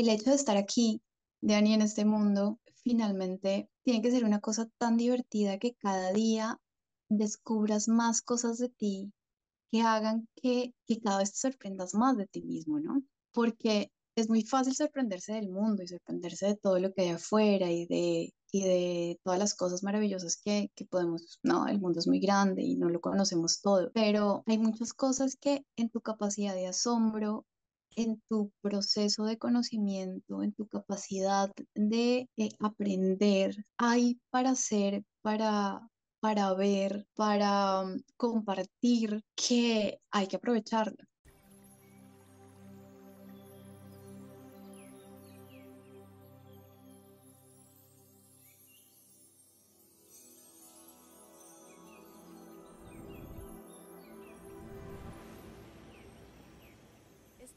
el hecho de estar aquí, Dani, en este mundo, finalmente tiene que ser una cosa tan divertida que cada día descubras más cosas de ti que hagan que, que cada vez te sorprendas más de ti mismo, ¿no? Porque es muy fácil sorprenderse del mundo y sorprenderse de todo lo que hay afuera y de, y de todas las cosas maravillosas que, que podemos, no, el mundo es muy grande y no lo conocemos todo, pero hay muchas cosas que en tu capacidad de asombro, en tu proceso de conocimiento, en tu capacidad de eh, aprender, hay para hacer, para, para ver, para um, compartir, que hay que aprovecharlo.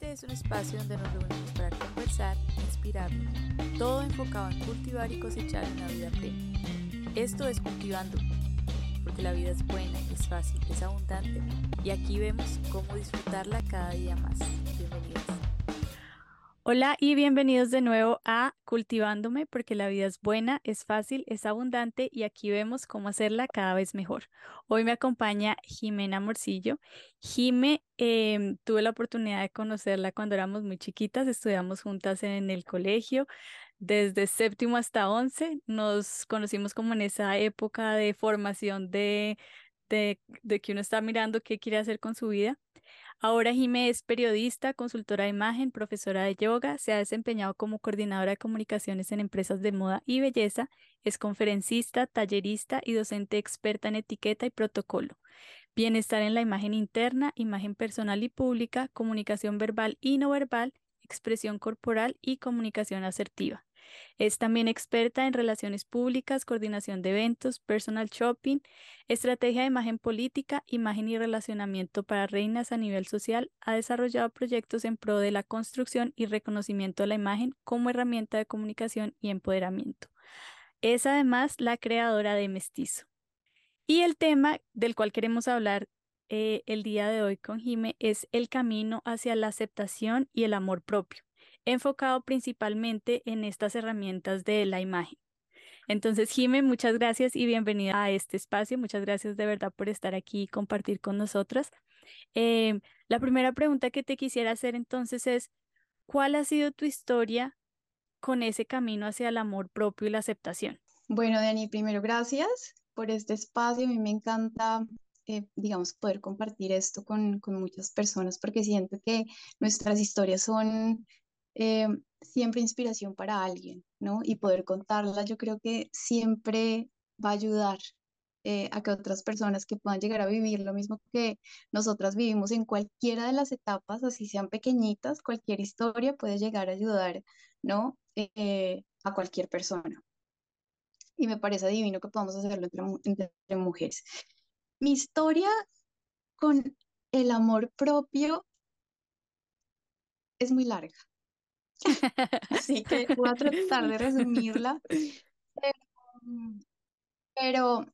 Es un espacio donde nos reunimos para conversar inspirarnos, todo enfocado en cultivar y cosechar una vida plena. Esto es Cultivando, porque la vida es buena, es fácil, es abundante y aquí vemos cómo disfrutarla cada día más. Bienvenidos. Hola y bienvenidos de nuevo a Cultivándome, porque la vida es buena, es fácil, es abundante y aquí vemos cómo hacerla cada vez mejor. Hoy me acompaña Jimena Morcillo. Jime, em, tuve la oportunidad de conocerla cuando éramos muy chiquitas, estudiamos juntas en el colegio, desde séptimo hasta once, nos conocimos como en esa época de formación de, de, que uno está mirando qué quiere hacer con su vida. Ahora Jime es periodista, consultora de imagen, profesora de yoga, se ha desempeñado como coordinadora de comunicaciones en empresas de moda y belleza, es conferencista, tallerista y docente experta en etiqueta y protocolo. Bienestar en la imagen interna, imagen personal y pública, comunicación verbal y no verbal, expresión corporal y comunicación asertiva. Es también experta en relaciones públicas, coordinación de eventos, personal shopping, estrategia de imagen política, imagen y relacionamiento para reinas a nivel social. Ha desarrollado proyectos en pro de la construcción y reconocimiento de la imagen como herramienta de comunicación y empoderamiento. Es además la creadora de Mestizo. Y el tema del cual queremos hablar eh, el día de hoy con Jime es el camino hacia la aceptación y el amor propio enfocado principalmente en estas herramientas de la imagen. Entonces, Jime, muchas gracias y bienvenida a este espacio. Muchas gracias de verdad por estar aquí y compartir con nosotras. Em, la primera pregunta que te quisiera hacer entonces es, ¿cuál ha sido tu historia con ese camino hacia el amor propio y la aceptación? Bueno, Dani, primero gracias por este espacio. A mí me encanta, eh, digamos, poder compartir esto con, con muchas personas porque siento que nuestras historias son eh, siempre inspiración para alguien, ¿no? Y poder contarla, yo creo que siempre va a ayudar eh, a que otras personas que puedan llegar a vivir lo mismo que nosotras vivimos en cualquiera de las etapas, así sean pequeñitas, cualquier historia puede llegar a ayudar, ¿no? Eh, a cualquier persona. Y me parece divino que podamos hacerlo entre, entre mujeres. Mi historia con el amor propio es muy larga. Así que voy a tratar de resumirla. Pero,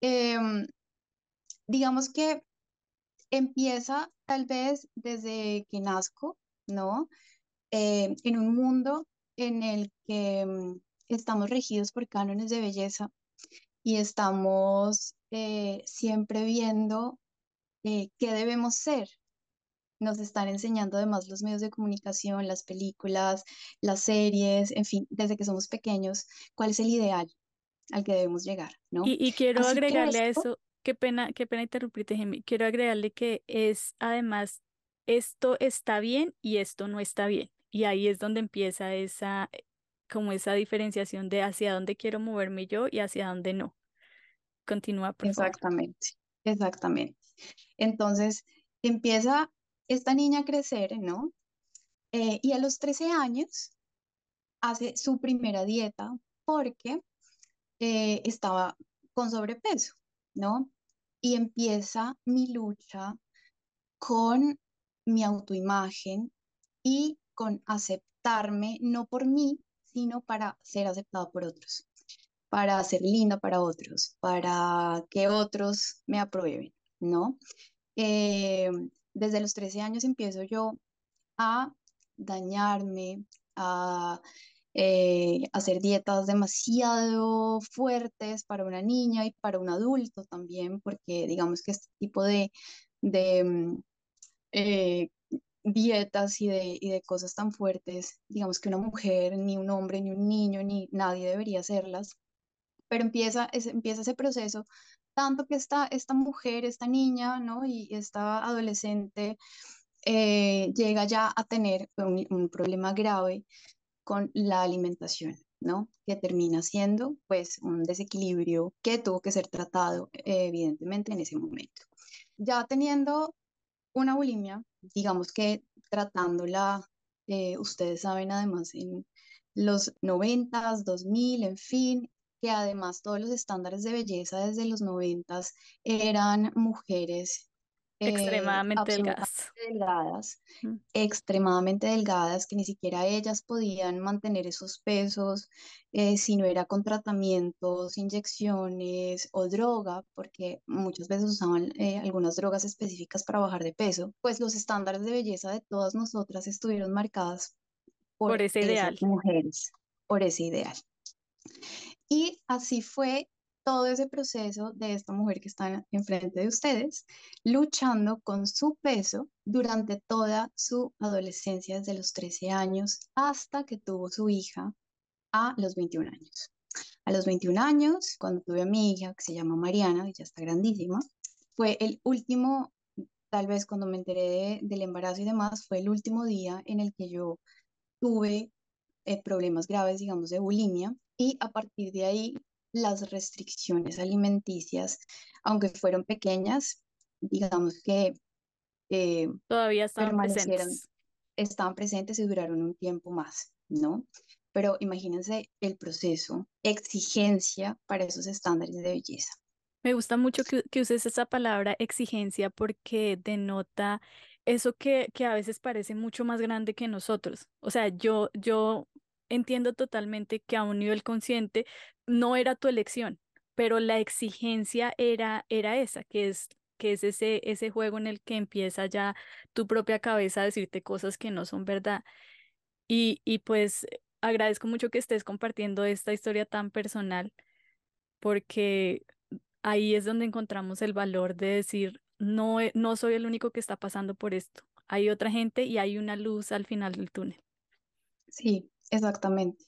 em, digamos que empieza tal vez desde que nazco, ¿no? Em, en un mundo en el que em, estamos regidos por cánones de belleza y estamos eh, siempre viendo eh, qué debemos ser, nos están enseñando además los medios de comunicación, las películas, las series, en fin, desde que somos pequeños, cuál es el ideal al que debemos llegar, ¿no? Y, quiero agregarle a eso, qué pena, qué pena interrumpirte, quiero agregarle que es además, esto está bien y esto no está bien. Y ahí es donde empieza esa, como esa diferenciación de hacia dónde quiero moverme yo y hacia dónde no. Continúa, por Exactamente, exactamente. Entonces, empieza esta niña crecer, ¿no? Eh, y a los 13 años hace su primera dieta porque eh, estaba con sobrepeso, ¿no? Y empieza mi lucha con mi autoimagen y con aceptarme, no por mí, sino para ser aceptada por otros, para ser linda para otros, para que otros me aprueben, ¿no? Eh, desde los 13 años empiezo yo a dañarme, a eh, hacer dietas demasiado fuertes para una niña y para un adulto también, porque digamos que este tipo de, mm, eh, dietas y de, cosas tan fuertes, digamos que una mujer, ni un hombre, ni un niño, ni nadie debería hacerlas, pero empieza, empieza ese proceso, tanto que esta, esta mujer, esta niña, ¿no? Y esta adolescente eh, llega ya a tener un, problema grave con la alimentación, ¿no? Que termina siendo pues un desequilibrio que tuvo que ser tratado evidentemente en ese momento. Ya teniendo una bulimia, digamos que tratándola, eh, ustedes saben además en los 90, 2000, en fin, que además todos los estándares de belleza desde los 90 eran mujeres eh, extremadamente delgadas. delgadas extremadamente delgadas, que ni siquiera ellas podían mantener esos pesos eh, si no era con tratamientos, inyecciones o droga, porque muchas veces usaban eh, algunas drogas específicas para bajar de peso, pues los estándares de belleza de todas nosotras estuvieron marcadas por, por ese ideal. mujeres, por ese ideal. Y así fue todo ese proceso de esta mujer que está enfrente de ustedes, luchando con su peso durante toda su adolescencia, desde los 13 años hasta que tuvo su hija a los 21 años. A los 21 años, cuando tuve a mi hija, que se llama Mariana, y ya está grandísima, fue el último, tal vez cuando me enteré del embarazo y demás, fue el último día en el que yo tuve eh, problemas graves, digamos, de bulimia, y a partir de ahí las restricciones alimenticias, aunque fueron pequeñas, digamos que eh, todavía estaban presentes. Estaban presentes y duraron un tiempo más, ¿no? Pero imagínense el proceso, exigencia para esos estándares de belleza. Me gusta mucho que, que uses esa palabra exigencia porque denota eso que, que a veces parece mucho más grande que nosotros. O sea, yo, yo entiendo totalmente que a un nivel consciente no era tu elección, pero la exigencia era, era esa, que es, que es ese, ese juego en el que empieza ya tu propia cabeza a decirte cosas que no son verdad. Y, y pues agradezco mucho que estés compartiendo esta historia tan personal, porque ahí es donde encontramos el valor de decir, no, no soy el único que está pasando por esto. Hay otra gente y hay una luz al final del túnel. Sí, exactamente,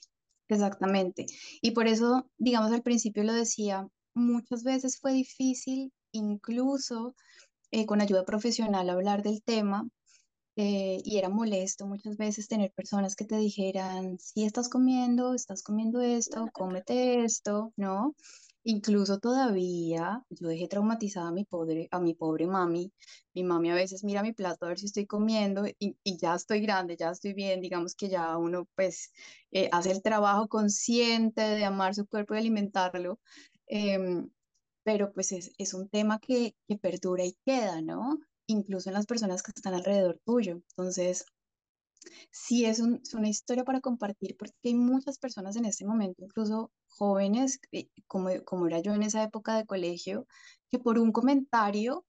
exactamente. Y por eso, digamos, al principio lo decía, muchas veces fue difícil, incluso eh, con ayuda profesional, hablar del tema. Eh, y era molesto muchas veces tener personas que te dijeran, si estás comiendo, estás comiendo esto, cómete esto, ¿no? Incluso todavía yo dejé traumatizada a mi pobre, a mi pobre mami. Mi mami a veces mira mi plato a ver si estoy comiendo y, ya estoy grande, ya estoy bien, digamos que ya uno pues eh, hace el trabajo consciente de amar su cuerpo y alimentarlo. Em, pero pues es, es un tema que, que perdura y queda, ¿no? Incluso en las personas que están alrededor tuyo. Entonces, sí es, una historia para compartir porque hay muchas personas en este momento, incluso jóvenes, como, como era yo en esa época de colegio, que por un comentario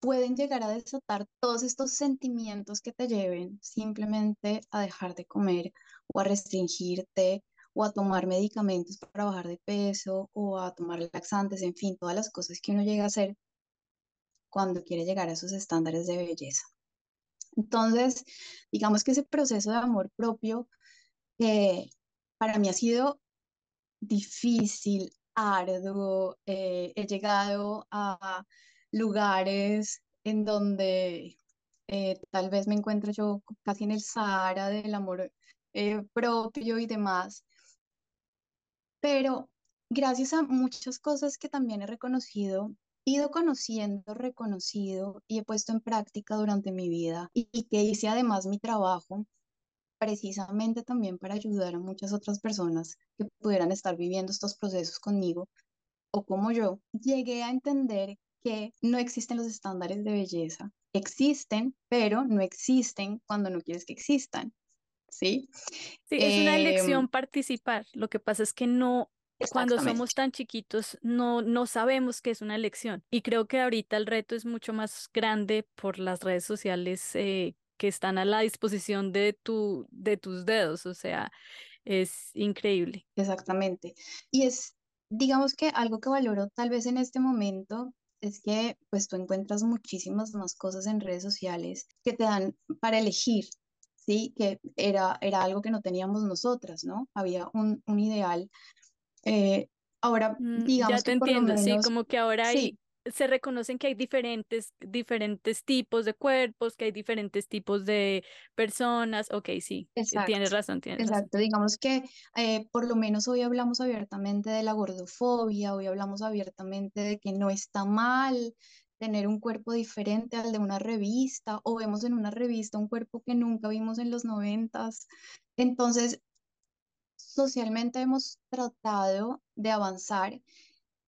pueden llegar a desatar todos estos sentimientos que te lleven simplemente a dejar de comer o a restringirte o a tomar medicamentos para bajar de peso o a tomar laxantes, en fin, todas las cosas que uno llega a hacer cuando quiere llegar a esos estándares de belleza. Entonces, digamos que ese proceso de amor propio eh, para mí ha sido difícil, arduo. Eh, he llegado a lugares en donde eh, tal vez me encuentro yo casi en el Sahara del amor propio y demás. Pero gracias a muchas cosas que también he reconocido ido conociendo, reconocido y he puesto en práctica durante mi vida y, que hice además mi trabajo precisamente también para ayudar a muchas otras personas que pudieran estar viviendo estos procesos conmigo o como yo, llegué a entender que no existen los estándares de belleza. Existen, pero no existen cuando no quieres que existan. ¿Sí? Sí, es una elección em, participar. Lo que pasa es que no cuando somos tan chiquitos no, no sabemos que es una elección. Y creo que ahorita el reto es mucho más grande por las redes sociales eh, que están a la disposición de, tu, de tus dedos, o sea, es increíble. Exactamente. Y es, digamos que algo que valoro tal vez en este momento es que pues tú encuentras muchísimas más cosas en redes sociales que te dan para elegir, ¿sí? Que era, era algo que no teníamos nosotras, ¿no? Había un, un ideal. Eh, ahora, mm, digamos ya te que por lo entiendo, sí, como que ahora hay, sí, se reconocen que hay diferentes, diferentes tipos de cuerpos, que hay diferentes tipos de personas. Ok, sí, eh, exacto, tienes razón, tienes razón. exacto. Digamos que eh, por lo menos hoy hablamos abiertamente de la gordofobia, hoy hablamos abiertamente de que no está mal tener un cuerpo diferente al de una revista, o vemos en una revista un cuerpo que nunca vimos en los noventas. Entonces, socialmente hemos tratado de avanzar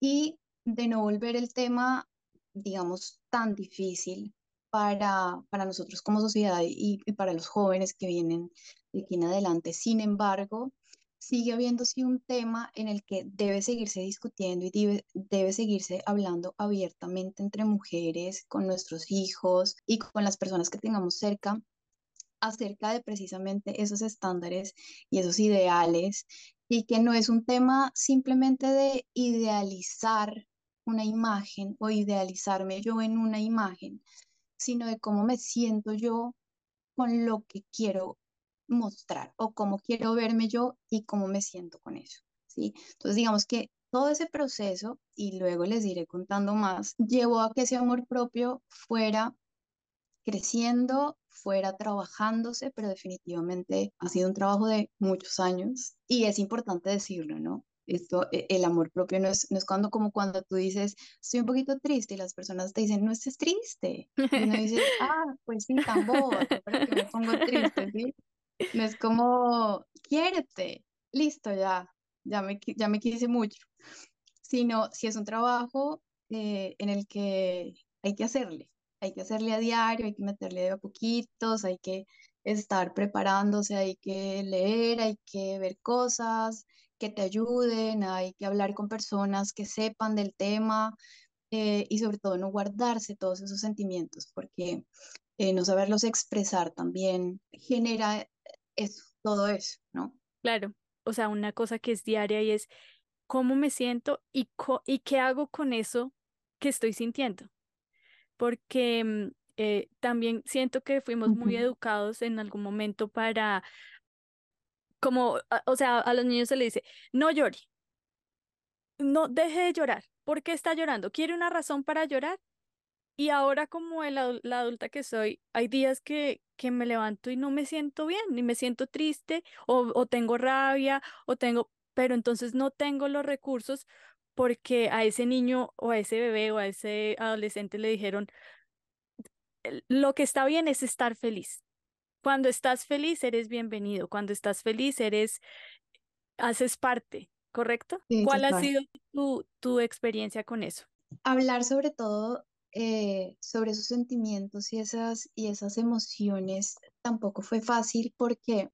y de no volver el tema, digamos, tan difícil para, para nosotros como sociedad y, para los jóvenes que vienen de aquí en adelante. Sin embargo, sigue habiendo un tema en el que debe seguirse discutiendo y debe, debe seguirse hablando abiertamente entre mujeres, con nuestros hijos y con las personas que tengamos cerca acerca de precisamente esos estándares y esos ideales y que no es un tema simplemente de idealizar una imagen o idealizarme yo en una imagen, sino de cómo me siento yo con lo que quiero mostrar o cómo quiero verme yo y cómo me siento con eso, ¿sí? Entonces, digamos que todo ese proceso, y luego les iré contando más, llevó a que ese amor propio fuera creciendo, fuera trabajándose, pero definitivamente ha sido un trabajo de muchos años y es importante decirlo, ¿no? Esto, e- el amor propio no es, no es cuando como cuando tú dices, estoy un poquito triste y las personas te dicen, no estés triste. Y uno dice, ah, pues sí, tan boba, ¿para qué me pongo triste, sí? No es como, quiérete, listo, ya, ya me, ya me quise mucho. Sino, si es un trabajo eh, en el que hay que hacerle, hay que hacerle a diario, hay que meterle de a poquitos, hay que estar preparándose, hay que leer, hay que ver cosas que te ayuden, hay que hablar con personas que sepan del tema eh, y sobre todo no guardarse todos esos sentimientos, porque eh, no saberlos expresar también genera eso, todo eso, ¿no? Claro, o sea, una cosa que es diaria y es cómo me siento y, co- y qué hago con eso que estoy sintiendo. Porque mm, eh, también siento que fuimos muy Ujú. educados en algún momento para, como, o sea, a los niños se les dice, no llore, no deje de llorar. ¿Por qué está llorando? ¿Quiere una razón para llorar? Y ahora como el la adulta que soy, hay días que, que me levanto y no me siento bien, ni me siento triste, o, o tengo rabia, o tengo, pero entonces no tengo los recursos porque a ese niño o a ese bebé o a ese adolescente le dijeron, "El- lo que está bien es estar feliz. Cuando estás feliz, eres bienvenido. Cuando estás feliz, eres, haces parte, ¿correcto? Sí, ¿Cuál ha sido tu, tu experiencia con eso? Hablar sobre todo eh, sobre esos sentimientos y esas, y esas emociones tampoco fue fácil porque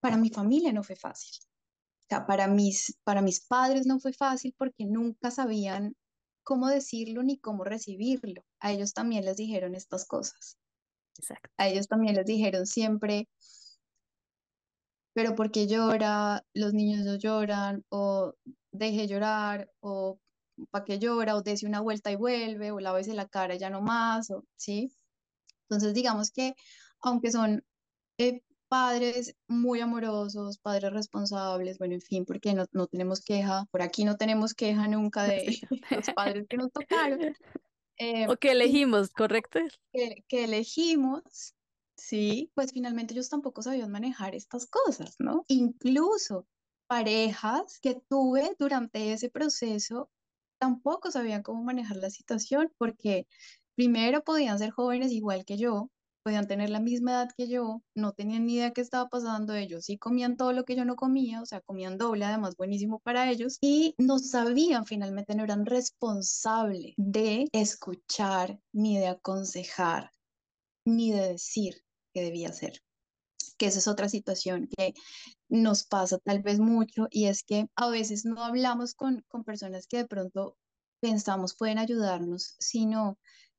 para mi familia no fue fácil. O sea, para mis, para mis padres no fue fácil porque nunca sabían cómo decirlo ni cómo recibirlo. A ellos también les dijeron estas cosas. Exacto. A ellos también les dijeron siempre, pero ¿por qué llora? Los niños no lloran, o deje llorar, o ¿para qué llora? O dése una vuelta y vuelve, o lávese la cara ya no más, o, ¿sí? Entonces, digamos que aunque son eh, padres muy amorosos, padres responsables, bueno, en fin, porque no, no tenemos queja, por aquí no tenemos queja nunca de los padres que nos tocaron, eh, O que elegimos, ¿correcto? que, que elegimos, sí, pues finalmente ellos tampoco sabían manejar estas cosas, ¿no? Incluso parejas que tuve durante ese proceso tampoco sabían cómo manejar la situación porque primero podían ser jóvenes igual que yo, podían tener la misma edad que yo, no tenían ni idea qué estaba pasando, ellos sí comían todo lo que yo no comía, o sea, comían doble, además buenísimo para ellos, y no sabían finalmente, no eran responsables de escuchar ni de aconsejar ni de decir qué debía hacer. Que esa es otra situación que nos pasa tal vez mucho y es que a veces no hablamos con, con personas que de pronto pensamos pueden ayudarnos, sino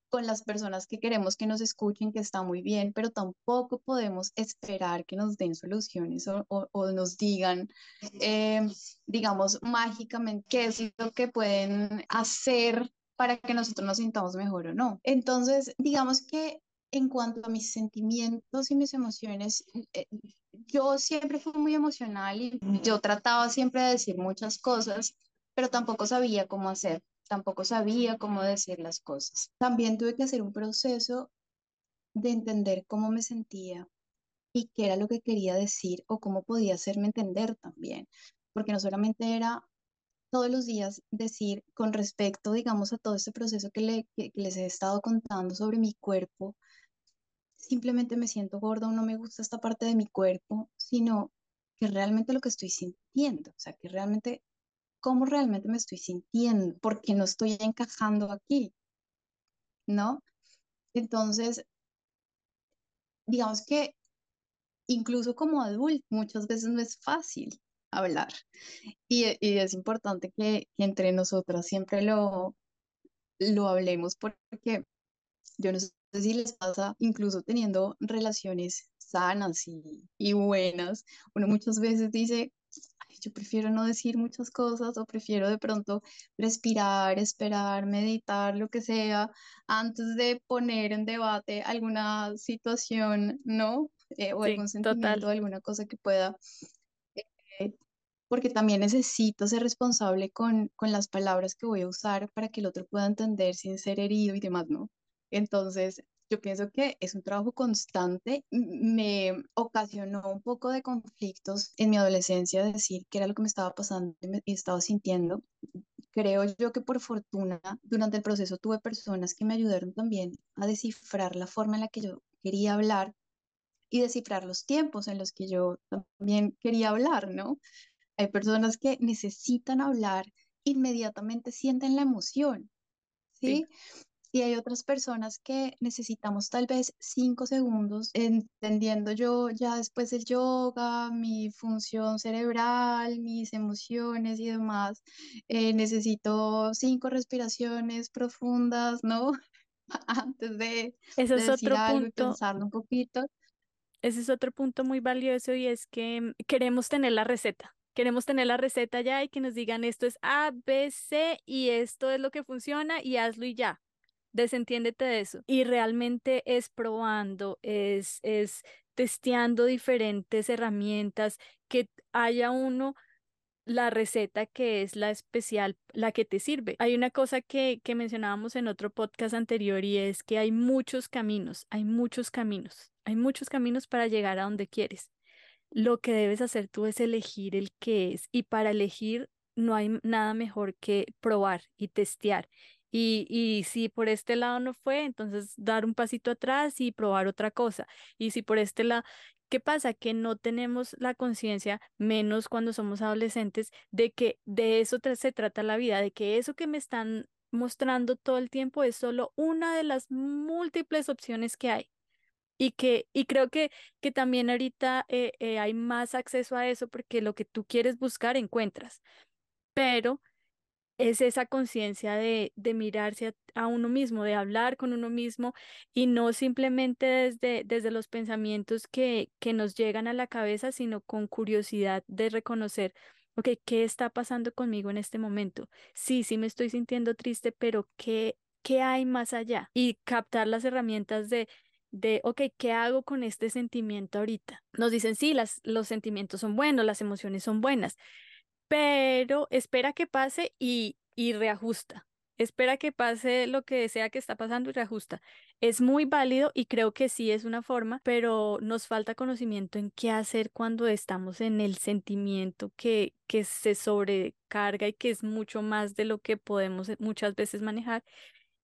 con las personas que queremos que nos escuchen, que está muy bien, pero tampoco podemos esperar que nos den soluciones o, o, nos digan, eh, digamos, mágicamente qué es lo que pueden hacer para que nosotros nos sintamos mejor o no. Entonces, digamos que en cuanto a mis sentimientos y mis emociones, eh, yo siempre fui muy emocional y yo trataba siempre de decir muchas cosas, pero tampoco sabía cómo hacer, tampoco sabía cómo decir las cosas. También tuve que hacer un proceso de entender cómo me sentía y qué era lo que quería decir o cómo podía hacerme entender también, porque no solamente era todos los días decir con respecto, digamos, a todo este proceso que, que les he estado contando sobre mi cuerpo, simplemente me siento gorda o no me gusta esta parte de mi cuerpo, sino que realmente lo que estoy sintiendo, o sea, que realmente, cómo realmente me estoy sintiendo, porque no estoy encajando aquí, ¿no? Entonces, digamos que incluso como adulto muchas veces no es fácil hablar y, es importante que, que, entre nosotras siempre lo, lo hablemos porque yo no sé si les pasa, incluso teniendo relaciones sanas y, buenas, uno muchas veces dice, yo prefiero no decir muchas cosas o prefiero de pronto respirar, esperar, meditar, lo que sea, antes de poner en debate alguna situación, ¿no? Eh, o algún sentimiento, alguna cosa que pueda eh, porque también necesito ser responsable con, con las palabras que voy a usar para que el otro pueda entender sin ser herido y demás, ¿no? Entonces, yo pienso que es un trabajo constante. Me ocasionó un poco de conflictos en mi adolescencia, decir qué era lo que me estaba pasando y me estaba sintiendo. Creo yo que por fortuna durante el proceso tuve personas que me ayudaron también a descifrar la forma en la que yo quería hablar y descifrar los tiempos en los que yo también quería hablar, ¿no? Hay personas que necesitan hablar, inmediatamente sienten la emoción, ¿sí? Y hay otras personas que necesitamos tal vez cinco segundos, entendiendo yo ya después del yoga, mi función cerebral, mis emociones y demás. Eh, necesito cinco respiraciones profundas, ¿no? Antes de, Ese es decir otro algo y punto. pensarlo un poquito. Ese es otro punto muy valioso y es que queremos tener la receta. Queremos tener la receta ya y que nos digan esto es A, B, C y esto es lo que funciona y hazlo y ya desentiéndete de eso. Y realmente es probando, es, es testeando diferentes herramientas, que haya uno la receta que es la especial, la que te sirve. Hay una cosa que, que mencionábamos en otro podcast anterior y es que hay muchos caminos, hay muchos caminos, hay muchos caminos para llegar a donde quieres. Lo que debes hacer tú es elegir el que es y para elegir no hay nada mejor que probar y testear y, y si por este lado no fue, entonces dar un pasito atrás y probar otra cosa. Y si por este lado, ¿qué pasa? Que no tenemos la conciencia, menos cuando somos adolescentes, de que de eso se trata la vida, de que eso que me están mostrando todo el tiempo es solo una de las múltiples opciones que hay. Y que, y creo que, que también ahorita eh, eh, hay más acceso a eso porque lo que tú quieres buscar encuentras. Pero es esa conciencia de, de mirarse a, uno mismo, de hablar con uno mismo y no simplemente desde, desde los pensamientos que, que nos llegan a la cabeza, sino con curiosidad de reconocer, ok, ¿qué está pasando conmigo en este momento? Sí, sí me estoy sintiendo triste, pero ¿qué, qué hay más allá? Y captar las herramientas de de, ok, ¿qué hago con este sentimiento ahorita? Nos dicen, sí, las, los sentimientos son buenos, las emociones son buenas, pero espera que pase y, y reajusta. Espera que pase lo que sea que está pasando y reajusta. Es muy válido y creo que sí es una forma, pero nos falta conocimiento en qué hacer cuando estamos en el sentimiento que, que se sobrecarga y que es mucho más de lo que podemos eh, muchas veces manejar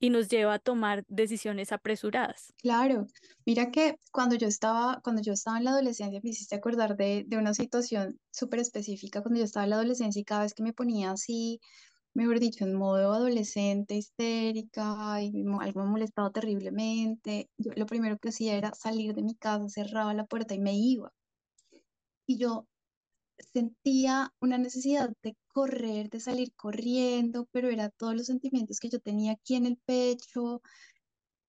y nos lleva a tomar decisiones apresuradas. Claro, mira que cuando yo estaba, cuando yo estaba en la adolescencia me hiciste acordar de, de una situación súper específica cuando yo estaba en la adolescencia y cada vez que me ponía así, mejor dicho, en modo adolescente, histérica y algo me molestaba terriblemente, yo lo primero que hacía era salir de mi casa, cerraba la puerta y me iba. Y yo sentía una necesidad de correr, de salir corriendo, pero era todos los sentimientos que yo tenía aquí en el pecho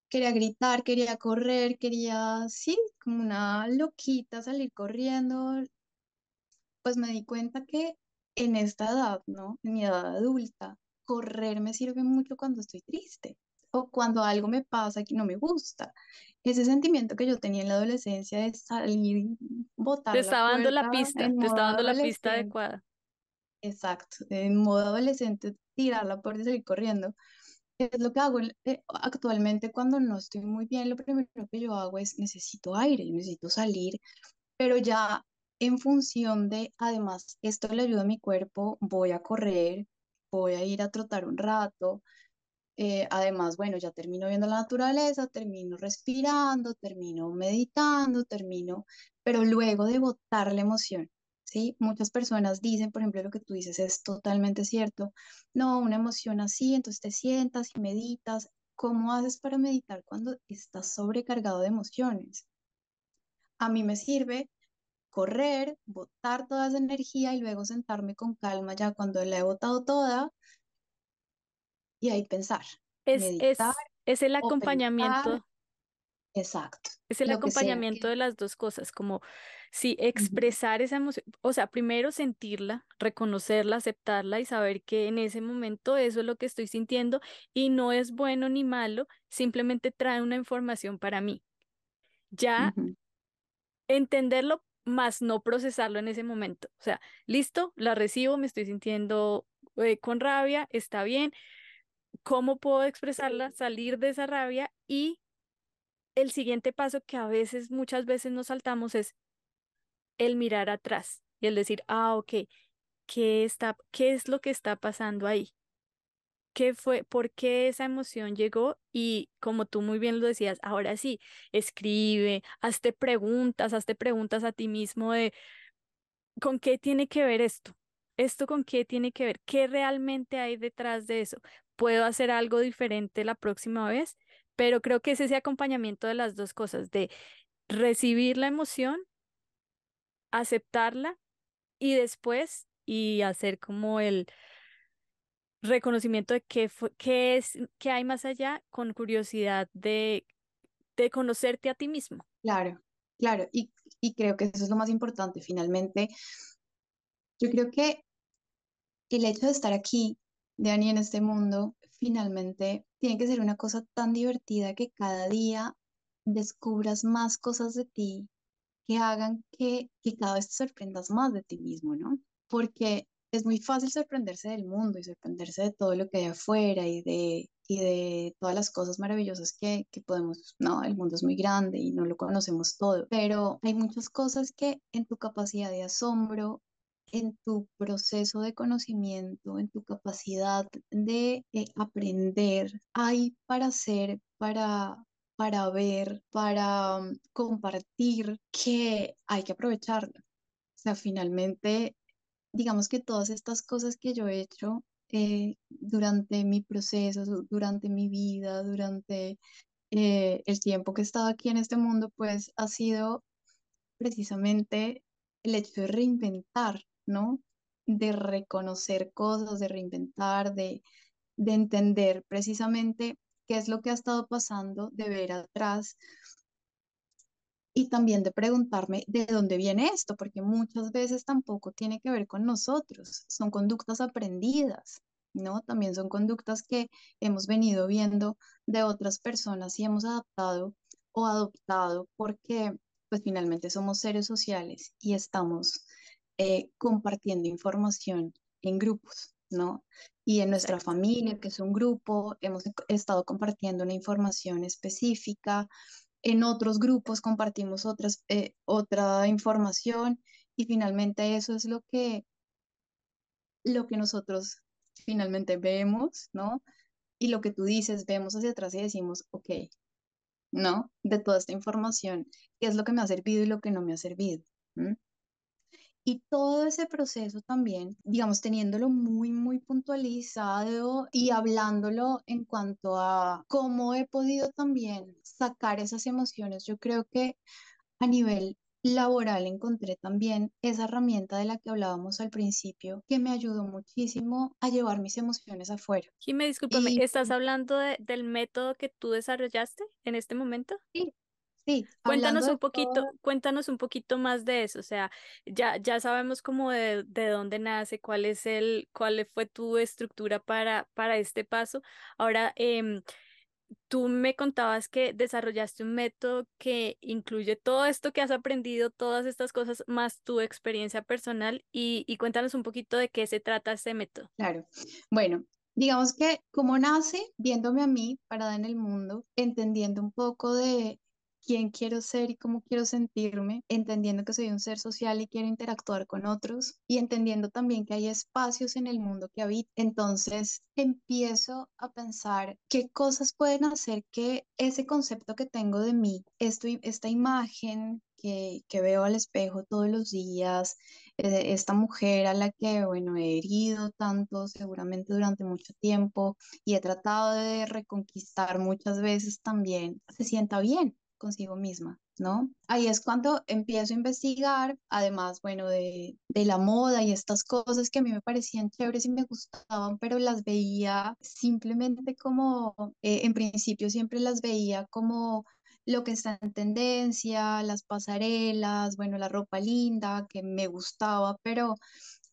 quería gritar, quería correr, quería, sí, como una loquita salir corriendo. Pues me di cuenta que en esta edad, ¿no? En mi edad adulta, correr me sirve mucho cuando estoy triste o cuando algo me pasa que no me gusta. Ese sentimiento que yo tenía en la adolescencia de salir, Te botar la estaba dando la pista, te estaba dando la pista adecuada. exacto, en modo adolescente, tirar la puerta y salir corriendo. Es lo que hago eh, actualmente cuando no estoy muy bien, lo primero que yo hago es necesito aire, necesito salir, pero ya en función de, además, esto le ayuda a mi cuerpo, voy a correr, voy a ir a trotar un rato eh, además, bueno, ya termino viendo la naturaleza, termino respirando, termino meditando, termino, pero luego de botar la emoción, ¿sí? Muchas personas dicen, por ejemplo, lo que tú dices es totalmente cierto. No, una emoción así, entonces te sientas y meditas. ¿Cómo haces para meditar cuando estás sobrecargado de emociones? A mí me sirve correr, botar toda esa energía y luego sentarme con calma ya cuando la he botado toda y ahí pensar, Es, meditar es, es el pensar acompañamiento Exacto, Es el acompañamiento que... de las dos cosas, como si Ujú, expresar esa emoción, o sea, primero sentirla, reconocerla, aceptarla y saber que en ese momento eso es lo que estoy sintiendo y no es bueno ni malo, simplemente trae una información para mí. Ya entenderlo, más no procesarlo en ese momento. O sea, listo, la recibo, me estoy sintiendo eh, con rabia, está bien. ¿Cómo puedo expresarla, salir de esa rabia y el siguiente paso que a veces, muchas veces nos saltamos es el mirar atrás y el decir, ah, ok, ¿qué está, qué es lo que está pasando ahí? ¿Qué fue, por qué esa emoción llegó? Y como tú muy bien lo decías, ahora sí, escribe, hazte preguntas, hazte preguntas a ti mismo de, ¿con qué tiene que ver esto? ¿Esto con qué tiene que ver? ¿Qué realmente hay detrás de eso? ¿Puedo hacer algo diferente la próxima vez? Pero creo que es ese acompañamiento de las dos cosas, de recibir la emoción, aceptarla y después y hacer como el reconocimiento de qué qué es, qué hay más allá con curiosidad de, de conocerte a ti mismo. Claro, claro, y, y creo que eso es lo más importante. Finalmente, yo creo que el hecho de estar aquí, Dani, en este mundo, finalmente tiene que ser una cosa tan divertida que cada día descubras más cosas de ti que hagan que, que cada vez te sorprendas más de ti mismo, ¿no? Porque es muy fácil sorprenderse del mundo y sorprenderse de todo lo que hay afuera y de, y de todas las cosas maravillosas que, que podemos, no, el mundo es muy grande y no lo conocemos todo, pero hay muchas cosas que en tu capacidad de asombro, en tu proceso de conocimiento, en tu capacidad de eh, aprender, hay para hacer, para para ver, para um, compartir, que hay que aprovecharlo. O sea, finalmente, digamos que todas estas cosas que yo he hecho eh, durante mi proceso, du- durante mi vida, durante eh, el tiempo que he estado aquí en este mundo, pues ha sido precisamente el hecho de reinventar, ¿no? De reconocer cosas, de reinventar, de, de entender precisamente qué es lo que ha estado pasando, de ver atrás y también de preguntarme de dónde viene esto, porque muchas veces tampoco tiene que ver con nosotros, son conductas aprendidas, ¿no? También son conductas que hemos venido viendo de otras personas y hemos adaptado o adoptado porque pues finalmente somos seres sociales y estamos eh, compartiendo información en grupos, ¿no? Y en nuestra familia, que es un grupo, hemos estado compartiendo una información específica en otros grupos compartimos otras, eh, otra información y finalmente eso es lo que, lo que nosotros finalmente vemos, ¿no? Y lo que tú dices, vemos hacia atrás y decimos, ok, ¿no? De toda esta información, ¿qué es lo que me ha servido y lo que no me ha servido? ¿Mm? Y todo ese proceso también, digamos, teniéndolo muy, muy puntualizado y hablándolo en cuanto a cómo he podido también sacar esas emociones, yo creo que a nivel laboral encontré también esa herramienta de la que hablábamos al principio, que me ayudó muchísimo a llevar mis emociones afuera. Jimé, discúlpame, ¿estás hablando del método que tú desarrollaste en este momento? Sí, Sí, cuéntanos un poquito, cuéntanos un poquito más de eso. O sea, ya, ya sabemos cómo de, de, dónde nace, cuál es el, cuál fue tu estructura para, para este paso. Ahora, eh, tú me contabas que desarrollaste un método que incluye todo esto que has aprendido, todas estas cosas, más tu experiencia personal y, y cuéntanos un poquito de qué se trata este método. Claro. Bueno, digamos que como nace viéndome a mí parada en el mundo, entendiendo un poco de quién quiero ser y cómo quiero sentirme, entendiendo que soy un ser social y quiero interactuar con otros y entendiendo también que hay espacios en el mundo que habito. Entonces empiezo a pensar qué cosas pueden hacer que ese concepto que tengo de mí, esto, esta imagen que, que, veo al espejo todos los días, eh, esta mujer a la que, bueno, he herido tanto seguramente durante mucho tiempo y he tratado de reconquistar muchas veces también, se sienta bien, consigo misma, ¿no? Ahí es cuando empiezo a investigar, además, bueno, de, de, la moda y estas cosas que a mí me parecían chéveres y me gustaban, pero las veía simplemente como, eh, en principio siempre las veía como lo que está en tendencia, las pasarelas, bueno, la ropa linda que me gustaba, pero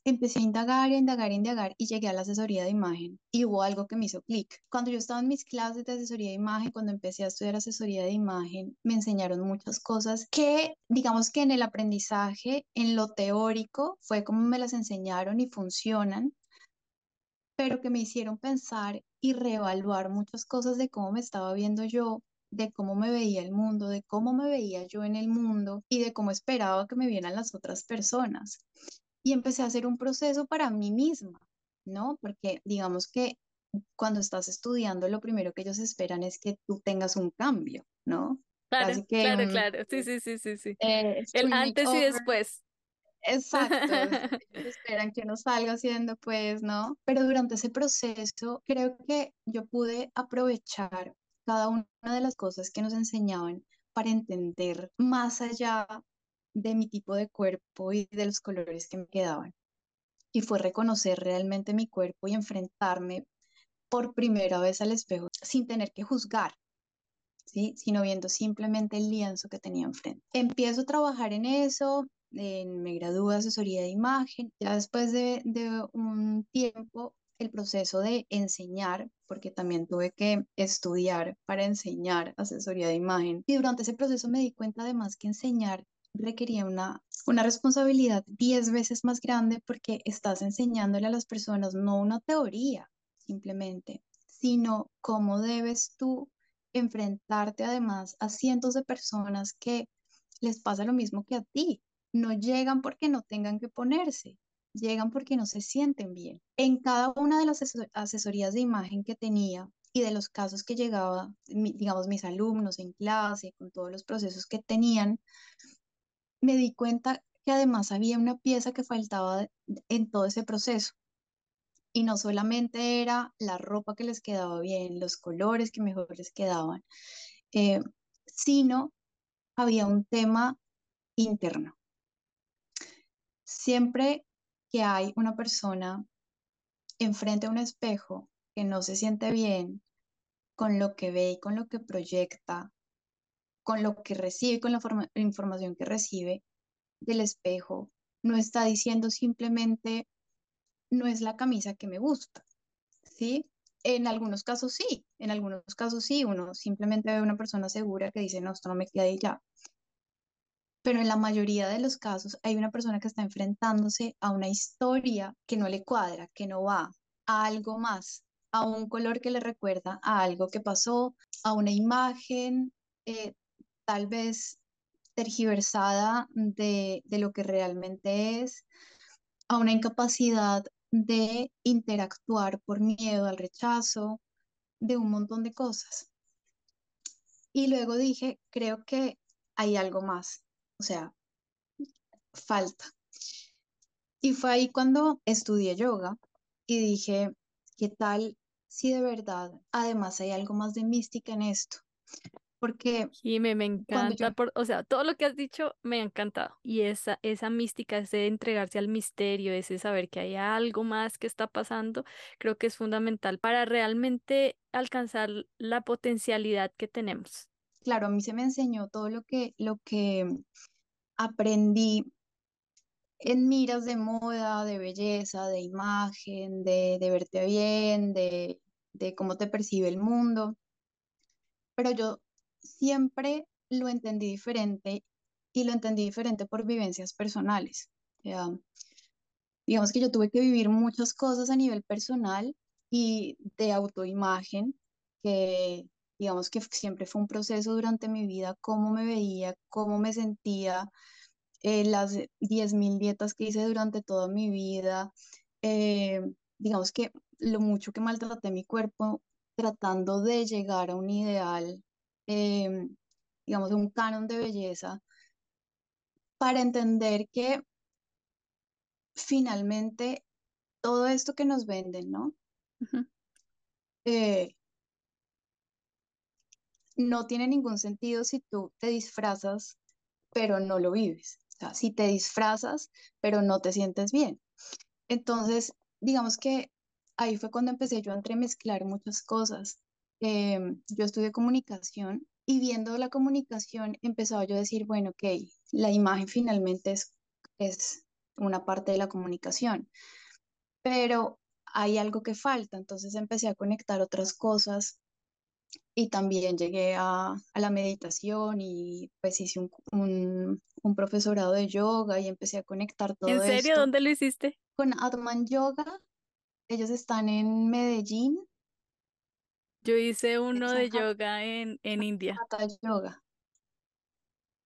empecé a indagar, a indagar, a indagar y llegué a la asesoría de imagen y hubo algo que me hizo clic. Cuando yo estaba en mis clases de asesoría de imagen, cuando empecé a estudiar asesoría de imagen, me enseñaron muchas cosas que, digamos que en el aprendizaje, en lo teórico, fue como me las enseñaron y funcionan, pero que me hicieron pensar y reevaluar muchas cosas de cómo me estaba viendo yo de cómo me veía el mundo, de cómo me veía yo en el mundo y de cómo esperaba que me vieran las otras personas y empecé a hacer un proceso para mí misma, ¿no? Porque digamos que cuando estás estudiando, lo primero que ellos esperan es que tú tengas un cambio, ¿no? Claro, claro, claro. Sí, sí, sí, sí, sí. Eh, El antes y después. Exacto. esperan que uno salga haciendo, pues, ¿no? Pero durante ese proceso, creo que yo pude aprovechar cada una de las cosas que nos enseñaban para entender más allá de mi tipo de cuerpo y de los colores que me quedaban. Y fue reconocer realmente mi cuerpo y enfrentarme por primera vez al espejo sin tener que juzgar, ¿sí? sino viendo simplemente el lienzo que tenía enfrente. Empiezo a trabajar en eso, me gradúo de asesoría de imagen, ya después de, de un tiempo el proceso de enseñar, porque también tuve que estudiar para enseñar asesoría de imagen. Y durante ese proceso me di cuenta además que enseñar requería una, una responsabilidad diez veces más grande porque estás enseñándole a las personas no una teoría simplemente, sino cómo debes tú enfrentarte además a cientos de personas que les pasa lo mismo que a ti. No llegan porque no tengan que ponerse, llegan porque no se sienten bien. En cada una de las asesorías de imagen que tenía y de los casos que llegaba, digamos, mis alumnos en clase, con todos los procesos que tenían, me di cuenta que además había una pieza que faltaba en todo ese proceso. Y no solamente era la ropa que les quedaba bien, los colores que mejor les quedaban, eh, sino había un tema interno. Siempre que hay una persona enfrente a un espejo que no se siente bien con lo que ve y con lo que proyecta, con lo que recibe, con la, información que recibe del espejo, no está diciendo simplemente, no es la camisa que me gusta, ¿sí? En algunos casos sí, en algunos casos sí, uno simplemente ve una persona segura que dice, no, esto no me queda y ya. Pero en la mayoría de los casos hay una persona que está enfrentándose a una historia que no le cuadra, que no va, a algo más, a un color que le recuerda a algo que pasó, a una imagen eh, tal vez tergiversada de, de lo que realmente es, a una incapacidad de interactuar por miedo al rechazo, de un montón de cosas. Y luego dije, creo que hay algo más, o sea, falta. Y fue ahí cuando estudié yoga y dije, ¿qué tal si de verdad además hay algo más de mística en esto? Porque Y me, me yo, encanta, por, o sea, todo lo que has dicho me ha encantado. Y esa, esa mística, ese entregarse al misterio, ese saber que hay algo más que está pasando, creo que es fundamental para realmente alcanzar la potencialidad que tenemos. claro, a mí se me enseñó todo lo que, lo que aprendí en miras de moda, de belleza, de imagen, de, de verte bien, de, de cómo te percibe el mundo, pero yo siempre lo entendí diferente y lo entendí diferente por vivencias personales. Digamos que yo tuve que vivir muchas cosas a nivel personal y de autoimagen, que digamos que siempre fue un proceso durante mi vida, cómo me veía, cómo me sentía eh, las 10.000 dietas que hice durante toda mi vida, eh, digamos que lo mucho que maltraté mi cuerpo tratando de llegar a un ideal, eh, digamos, un canon de belleza, para entender que finalmente todo esto que nos venden, ¿no? Eh, no tiene ningún sentido si tú te disfrazas, pero no lo vives. O sea, si te disfrazas, pero no te sientes bien. Entonces, digamos que ahí fue cuando empecé yo a entremezclar muchas cosas. Em, yo estudié comunicación y viendo la comunicación empezaba yo a decir, bueno, ok, la imagen finalmente es, es una parte de la comunicación, pero hay algo que falta. Entonces empecé a conectar otras cosas y también llegué a, a la meditación y pues hice un, un, un profesorado de yoga y empecé a conectar ¿En todo serio? esto ¿Dónde lo hiciste? con Atman Yoga ellos están en Medellín, Yo hice uno de yoga en, en India, Hatha Yoga.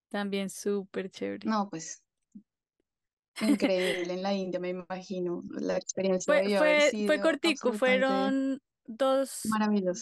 también súper chévere. No, pues increíble en la India, me imagino. La experiencia Fue, fue, cortico, fueron dos,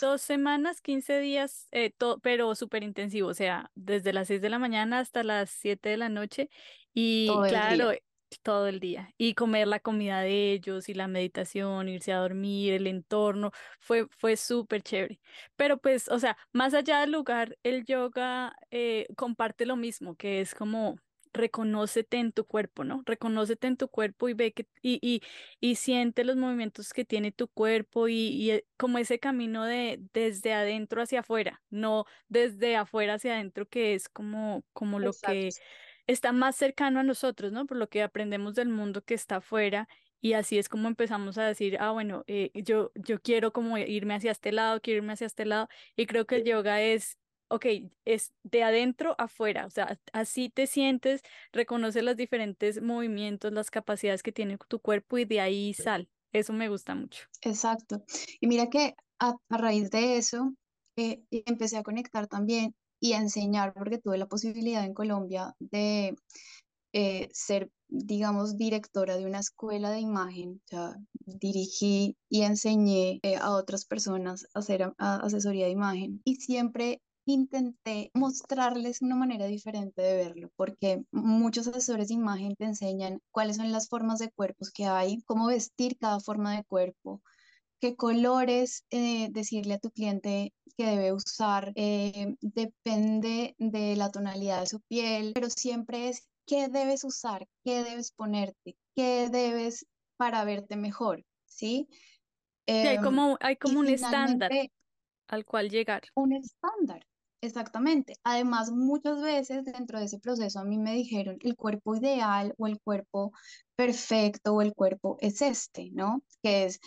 dos semanas, 15 días, eh, to- pero súper intensivo, o sea, desde las 6 de la mañana hasta las 7 de la noche y claro, día. Todo el día. Y comer la comida de ellos y la meditación, irse a dormir, el entorno, fue, fue súper chévere. Pero pues, o sea, más allá del lugar, el yoga eh, comparte lo mismo, que es como... Reconócete en tu cuerpo, ¿no? Reconócete en tu cuerpo y ve que, y, y, y siente los movimientos que tiene tu cuerpo y, y, eh, como ese camino de desde adentro hacia afuera, no desde afuera hacia adentro, que es como, como lo que. Está más cercano a nosotros, ¿no? Por lo que aprendemos del mundo que está afuera. Y así es como empezamos a decir, ah, bueno, eh, yo, yo quiero como irme hacia este lado, quiero irme hacia este lado. Y creo que el yoga es, ok, es de adentro afuera, o sea, así te sientes reconoce los diferentes movimientos, las capacidades que tiene tu cuerpo y de ahí sal. Eso me gusta mucho. Exacto. Y mira que a, a raíz de eso eh, empecé a conectar también y enseñar, porque tuve la posibilidad en Colombia de eh, ser, digamos, directora de una escuela de imagen. O sea, dirigí y enseñé eh, a otras personas a hacer asesoría de imagen y siempre intenté mostrarles una manera diferente de verlo, porque muchos asesores de imagen te enseñan cuáles son las formas de cuerpos que hay, cómo vestir cada forma de cuerpo qué colores eh, decirle a tu cliente que debe usar, eh, depende de la tonalidad de su piel, pero siempre es qué debes usar, qué debes ponerte, qué debes para verte mejor, ¿sí? Y hay Em, como, hay como un estándar al cual llegar. un estándar. Exactamente. Además, muchas veces dentro de ese proceso a mí me dijeron el cuerpo ideal o el cuerpo perfecto o el cuerpo es este, ¿no? Que es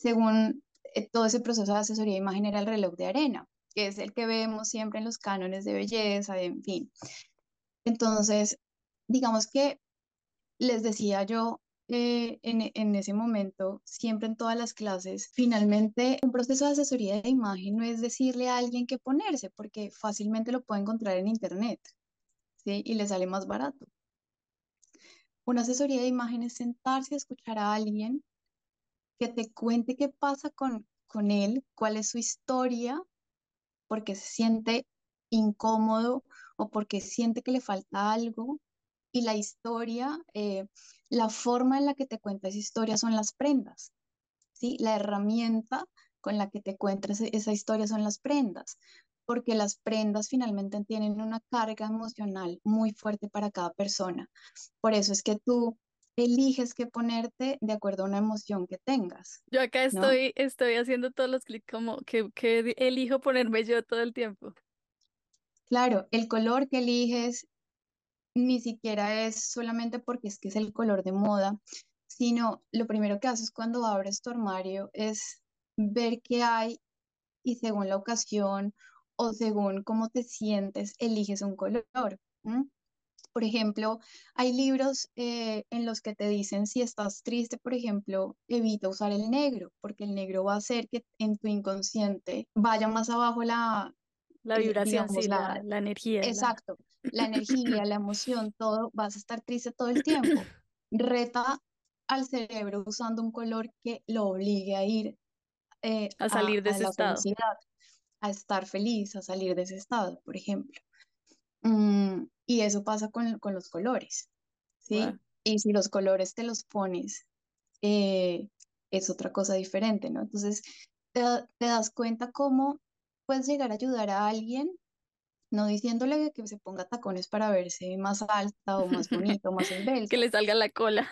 según eh, todo ese proceso de asesoría de imagen era el reloj de arena, que es el que vemos siempre en los cánones de belleza, en fin. Entonces, digamos que les decía yo eh, en, en ese momento, siempre en todas las clases, finalmente un proceso de asesoría de imagen no es decirle a alguien qué ponerse, porque fácilmente lo puede encontrar en internet, ¿sí? Y le sale más barato. Una asesoría de imagen es sentarse a escuchar a alguien que te cuente qué pasa con, con él, cuál es su historia, porque se siente incómodo o porque siente que le falta algo. Y la historia, eh, la forma en la que te cuenta esa historia son las prendas, ¿sí? La herramienta con la que te cuentas esa historia son las prendas. porque las prendas finalmente tienen una carga emocional muy fuerte para cada persona. Por eso es que tú eliges qué ponerte de acuerdo a una emoción que tengas. Yo acá estoy, estoy haciendo todos los clics como que, que elijo ponerme yo todo el tiempo. Claro, el color que eliges ni siquiera es solamente porque es que es el color de moda, sino lo primero que haces cuando abres tu armario es ver qué hay y según la ocasión o según cómo te sientes, eliges un color. Por ejemplo, hay libros eh, en los que te dicen si estás triste, por ejemplo, evita usar el negro, porque el negro va a hacer que en tu inconsciente vaya más abajo la, la vibración, sí, la, la, energía. Exacto, la... energía, la emoción, todo, vas a estar triste todo el tiempo. Reta al cerebro usando un color que lo obligue a ir eh, a salir de ese estado. a estar feliz, a salir de ese estado, por ejemplo. Mm, y eso pasa con, con los colores, ¿sí? Y si los colores te los pones, eh, es otra cosa diferente, ¿no? Entonces, te, te das cuenta cómo puedes llegar a ayudar a alguien no diciéndole que se ponga tacones para verse más alta o más bonito, más esbelto. que le salga la cola.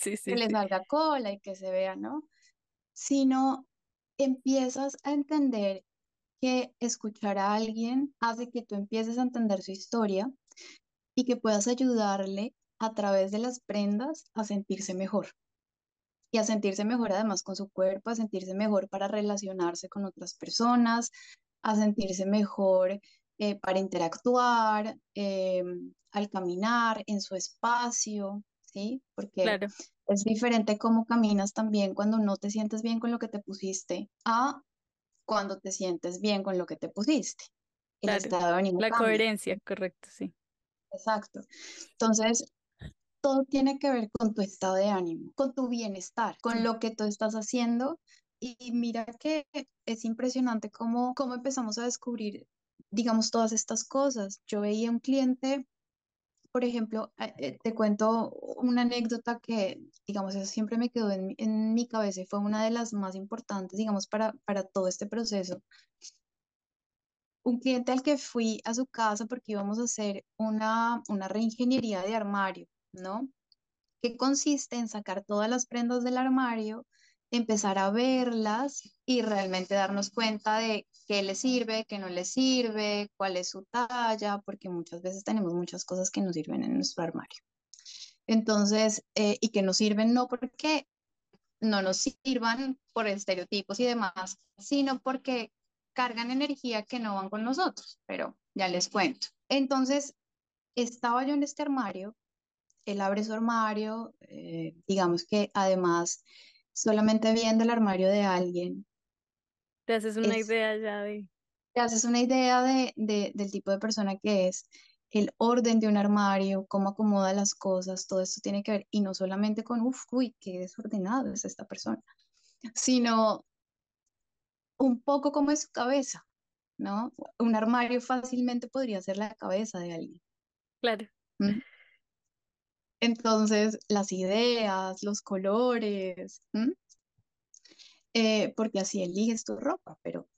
sí, sí, que le salga cola y que se vea, ¿no? Sino empiezas a entender que escuchar a alguien hace que tú empieces a entender su historia y que puedas ayudarle a través de las prendas a sentirse mejor. Y a sentirse mejor además con su cuerpo, a sentirse mejor para relacionarse con otras personas, a sentirse mejor eh, para interactuar, eh, al caminar en su espacio, ¿sí? Porque es diferente cómo caminas también cuando no te sientes bien con lo que te pusiste a cuando te sientes bien con lo que te pusiste. El estado de La coherencia, correcto, sí. Exacto. Entonces, todo tiene que ver con tu estado de ánimo, con tu bienestar, con lo que tú estás haciendo. Y mira que es impresionante cómo, cómo empezamos a descubrir, digamos, todas estas cosas. Yo veía un cliente por ejemplo, eh, te cuento una anécdota que, digamos, eso siempre me quedó en, en, mi cabeza y fue una de las más importantes, digamos, para, para todo este proceso. Un cliente al que fui a su casa porque íbamos a hacer una, una reingeniería de armario, ¿no? Que consiste en sacar todas las prendas del armario empezar a verlas y realmente darnos cuenta de qué le sirve, qué no le sirve, cuál es su talla, porque muchas veces tenemos muchas cosas que nos sirven en nuestro armario. Entonces, eh, y que nos sirven no porque no nos sirvan por estereotipos y demás, sino porque cargan energía que no van con nosotros, pero ya les cuento. Entonces, estaba yo en este armario, él abre su armario, eh, digamos que además solamente viendo el armario de alguien. Te haces una idea ya de... Te haces una idea de, del tipo de persona que es, el orden de un armario, cómo acomoda las cosas, todo esto tiene que ver, y no solamente con, uff, uy, qué desordenado es esta persona, sino un poco como es su cabeza, ¿no? Un armario fácilmente podría ser la cabeza de alguien. Claro. ¿Mm? Entonces, las ideas, los colores, eh, porque así eliges tu ropa, pero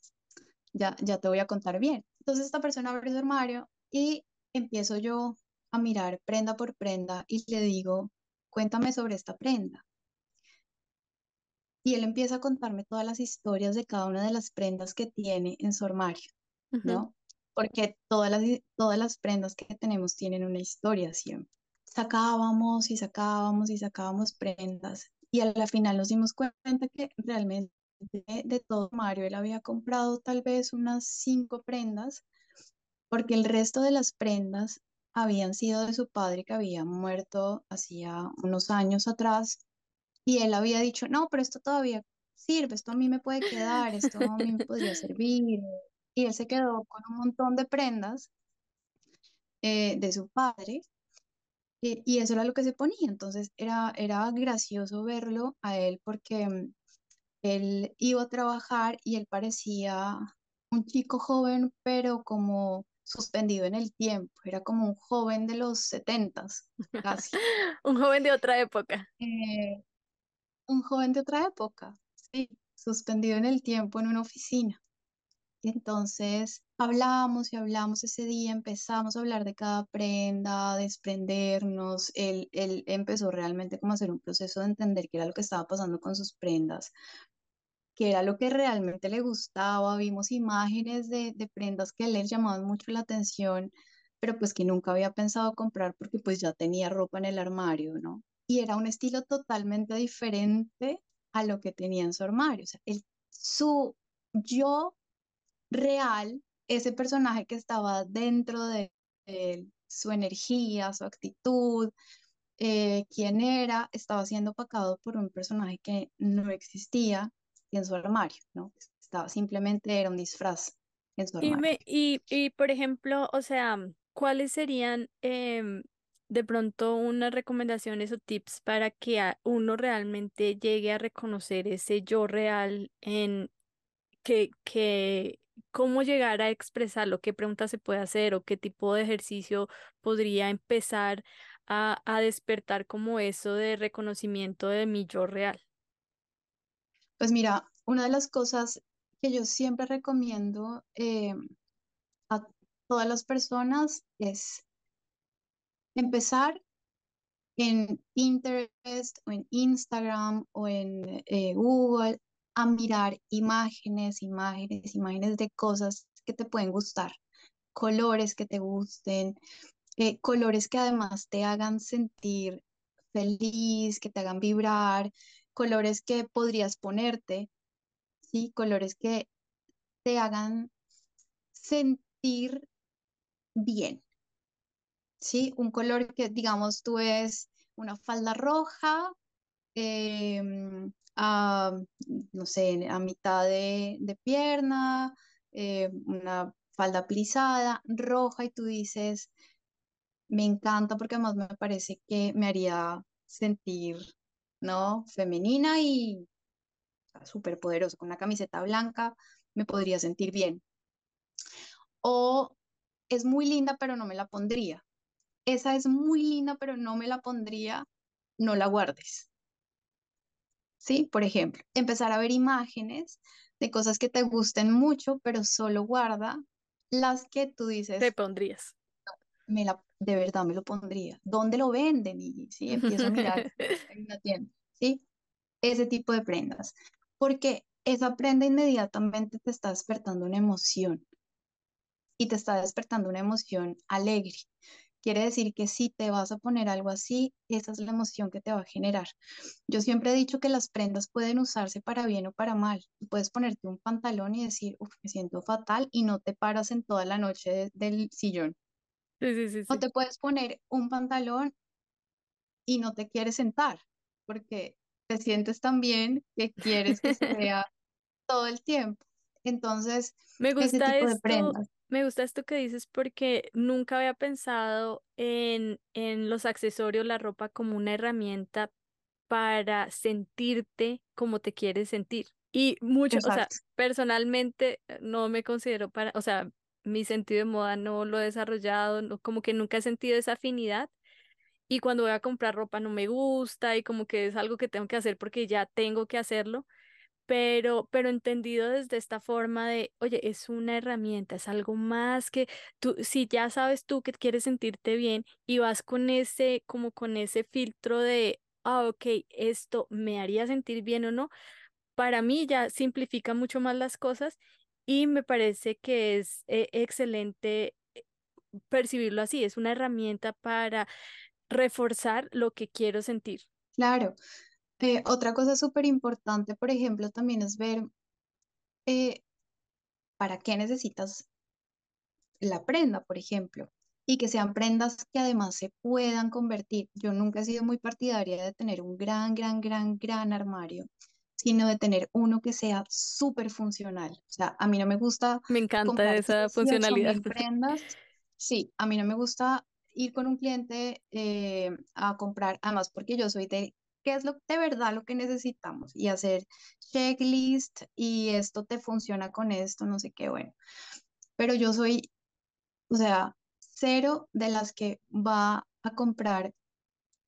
ya, ya te voy a contar bien. Entonces, esta persona abre su armario y empiezo yo a mirar prenda por prenda y le digo, cuéntame sobre esta prenda. Y él empieza a contarme todas las historias de cada una de las prendas que tiene en su armario, ¿no? Porque todas las, todas las prendas que tenemos tienen una historia siempre sacábamos y sacábamos y sacábamos prendas y a la final nos dimos cuenta que realmente de, todo Mario él había comprado tal vez unas cinco prendas porque el resto de las prendas habían sido de su padre que había muerto hacía unos años atrás y él había dicho, no, pero esto todavía sirve, esto a mí me puede quedar, esto a mí me podría servir. Y él se quedó con un montón de prendas eh, de su padre eh, y eso era lo que se ponía. Entonces era, era gracioso verlo a él porque mm, él iba a trabajar y él parecía un chico joven, pero como suspendido en el tiempo. Era como un joven de los setentas, casi. un joven de otra época. Eh, un joven de otra época, sí, suspendido en el tiempo en una oficina. Entonces hablamos y hablamos ese día, empezamos a hablar de cada prenda, desprendernos. Él, él empezó realmente como a hacer un proceso de entender qué era lo que estaba pasando con sus prendas, qué era lo que realmente le gustaba. Vimos imágenes de, de prendas que le llamaban mucho la atención, pero pues que nunca había pensado comprar porque pues ya tenía ropa en el armario, ¿no? Y era un estilo totalmente diferente a lo que tenía en su armario. O sea, el, su yo real, ese personaje que estaba dentro de él, su energía, su actitud, eh, quién era, estaba siendo opacado por un personaje que no existía en su armario, ¿no? Estaba simplemente, era un disfraz en su Y, armario. me, y, y por ejemplo, o sea, ¿cuáles serían em, de pronto unas recomendaciones o tips para que uno realmente llegue a reconocer ese yo real en que, que, cómo llegar a expresarlo, qué preguntas se puede hacer o qué tipo de ejercicio podría empezar a, a despertar como eso de reconocimiento de mi yo real? Pues mira, una de las cosas que yo siempre recomiendo eh, a todas las personas es empezar en Pinterest o en Instagram o en eh, Google a mirar imágenes, imágenes, imágenes de cosas que te pueden gustar, colores que te gusten, eh, colores que además te hagan sentir feliz, que te hagan vibrar, colores que podrías ponerte, ¿sí? Colores que te hagan sentir bien, ¿sí? Un color que, digamos, tú ves una falda roja em, a, no sé, a mitad de, pierna, eh, una falda plisada, roja, y tú dices, me encanta porque además me parece que me haría sentir, ¿no? Femenina y súper poderosa. Con una camiseta blanca me podría sentir bien. O es muy linda, pero no me la pondría. Esa es muy linda, pero no me la pondría, no la guardes. ¿sí? Por ejemplo, empezar a ver imágenes de cosas que te gusten mucho, pero solo guarda las que tú Te dices, pondrías. me la, de verdad me lo pondría. ¿Dónde lo venden? Y sí, empiezo a mirar en una tienda, ¿sí? Ese tipo de prendas. Porque esa prenda inmediatamente te está despertando una emoción y te está despertando una emoción alegre. Quiere decir que si te vas a poner algo así, esa es la emoción que te va a generar. Yo siempre he dicho que las prendas pueden usarse para bien o para mal. Tú puedes ponerte un pantalón y decir, Uf, me siento fatal y no te paras en toda la noche de- del sillón. Sí, sí, sí, O te puedes poner un pantalón y no te quieres sentar porque te sientes tan bien que quieres que se vea todo el tiempo. Entonces, Me ese tipo de prendas. Me gusta esto que dices porque nunca había pensado en, en los accesorios, la ropa como una herramienta para sentirte como te quieres sentir. Y mucho, o sea, Exacto. personalmente eh, no me considero para, o sea, mi sentido de moda no lo he desarrollado, no- como que nunca he sentido esa afinidad. Y cuando voy a comprar ropa no me gusta y como que es algo que tengo que hacer porque ya tengo que hacerlo pero, pero entendido desde esta forma de, oye, es una herramienta, es algo más que tú, si ya sabes tú que quieres sentirte bien y vas con ese, como con ese filtro de, ah, ok, esto me haría sentir bien o no, para mí ya simplifica mucho más las cosas y me parece que es eh, excelente eh, percibirlo así, es una herramienta para reforzar lo que quiero sentir. Claro. Eh, otra cosa súper importante, por ejemplo, también es ver eh, para qué necesitas la prenda, por ejemplo, y que sean prendas que además se puedan convertir. Yo nunca he sido muy partidaria de tener un gran, gran, gran, gran armario, sino de tener uno que sea súper funcional. O sea, a mí no me gusta Me encanta esa funcionalidad. prendas. Sí, a mí no me gusta ir con un cliente eh, a comprar, además porque yo soy de qué es lo de verdad lo que necesitamos y hacer checklist y esto te funciona con esto, no sé qué, bueno. Pero yo soy o sea, cero de las que va a comprar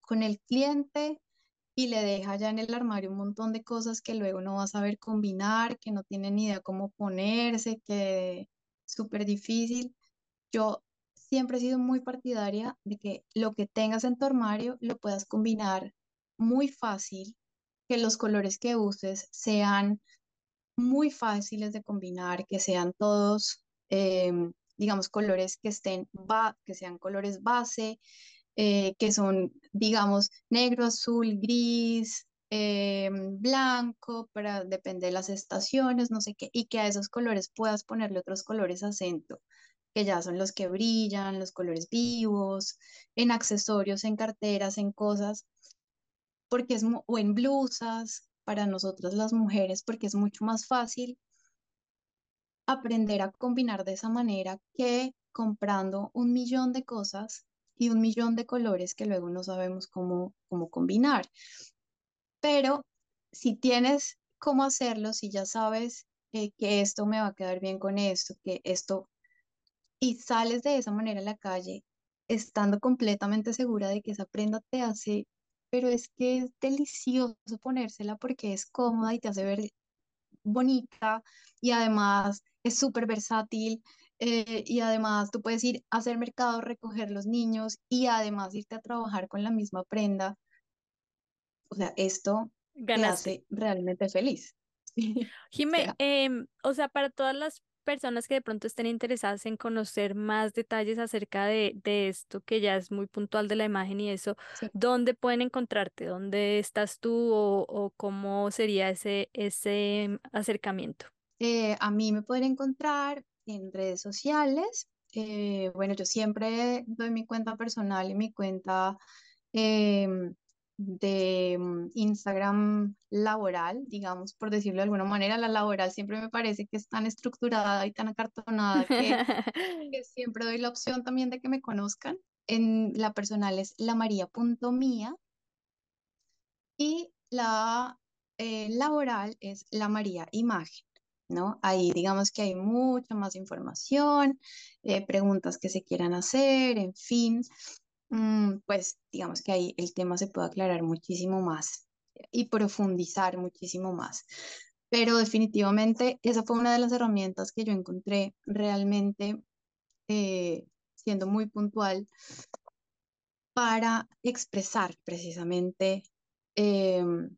con el cliente y le deja ya en el armario un montón de cosas que luego no va a saber combinar, que no tiene ni idea cómo ponerse, que súper difícil. Yo siempre he sido muy partidaria de que lo que tengas en tu armario lo puedas combinar muy fácil, que los colores que uses sean muy fáciles de combinar, que sean todos, em, digamos, colores que estén, que sean colores base, eh, que son, digamos, negro, azul, gris, em, blanco, para depende de las estaciones, no sé qué, y que a esos colores puedas ponerle otros colores acento, que ya son los que brillan, los colores vivos, en accesorios, en carteras, en cosas, porque es, o en blusas, para nosotras las mujeres, porque es mucho más fácil aprender a combinar de esa manera que comprando un millón de cosas y un millón de colores que luego no sabemos cómo, cómo combinar. Pero si tienes cómo hacerlo, si ya sabes eh, que esto me va a quedar bien con esto, que esto, y sales de esa manera a la calle, estando completamente segura de que esa prenda te hace, pero es que es delicioso ponérsela porque es cómoda y te hace ver bonita y además es súper versátil eh, y además tú puedes ir a hacer mercado, recoger los niños y además irte a trabajar con la misma prenda. O sea, esto te hace realmente feliz. Jime, em, o sea, para todas las personas que de pronto estén interesadas en conocer más detalles acerca de, esto, que ya es muy puntual de la imagen y eso, ¿dónde pueden encontrarte? ¿Dónde estás tú o, cómo sería ese, ese acercamiento? Eh, a mí me pueden encontrar en redes sociales. Eh, bueno, yo siempre doy mi cuenta personal y mi cuenta em, de mm, Instagram laboral, digamos, por decirlo de alguna manera. La laboral siempre me parece que es tan estructurada y tan acartonada que, siempre doy la opción también de que me conozcan. En la personal es lamaria.mía y la eh, laboral es la María Imagen. ¿no? Ahí digamos que hay mucha más información, eh, preguntas que se quieran hacer, en fin, pues digamos que ahí el tema se puede aclarar muchísimo más y profundizar muchísimo más. Pero definitivamente esa fue una de las herramientas que yo encontré realmente eh, siendo muy puntual para expresar precisamente em,